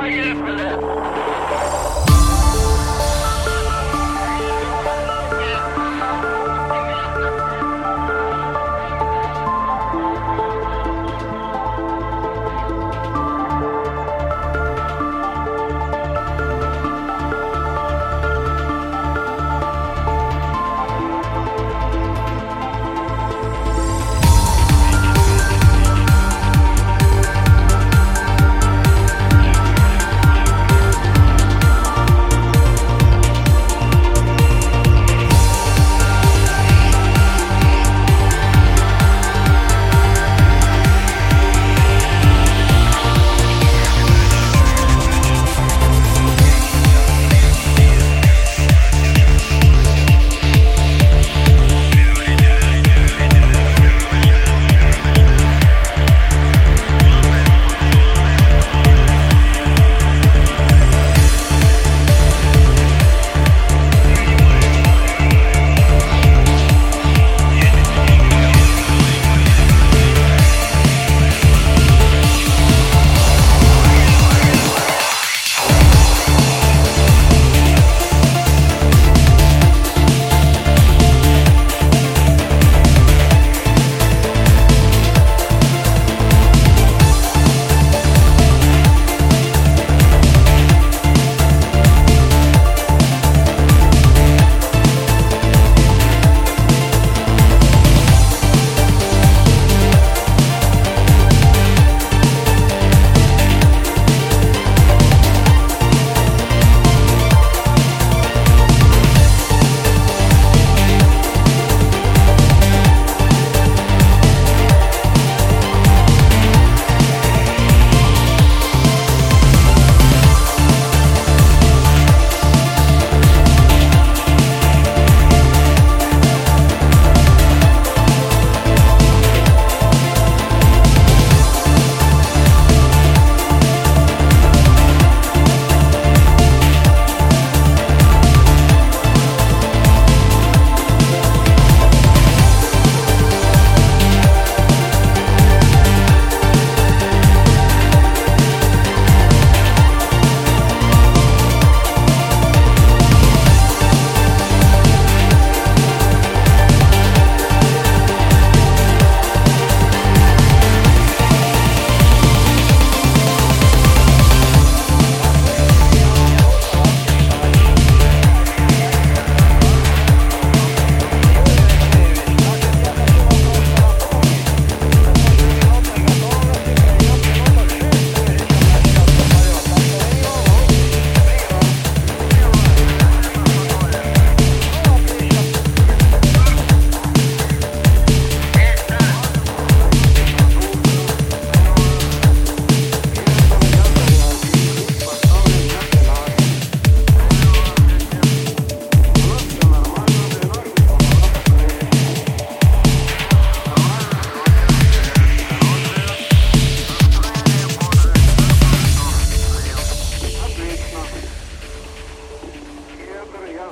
Поехали!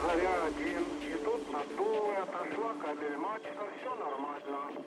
заря один. И тут надуло, отошла кабель мачта, все нормально.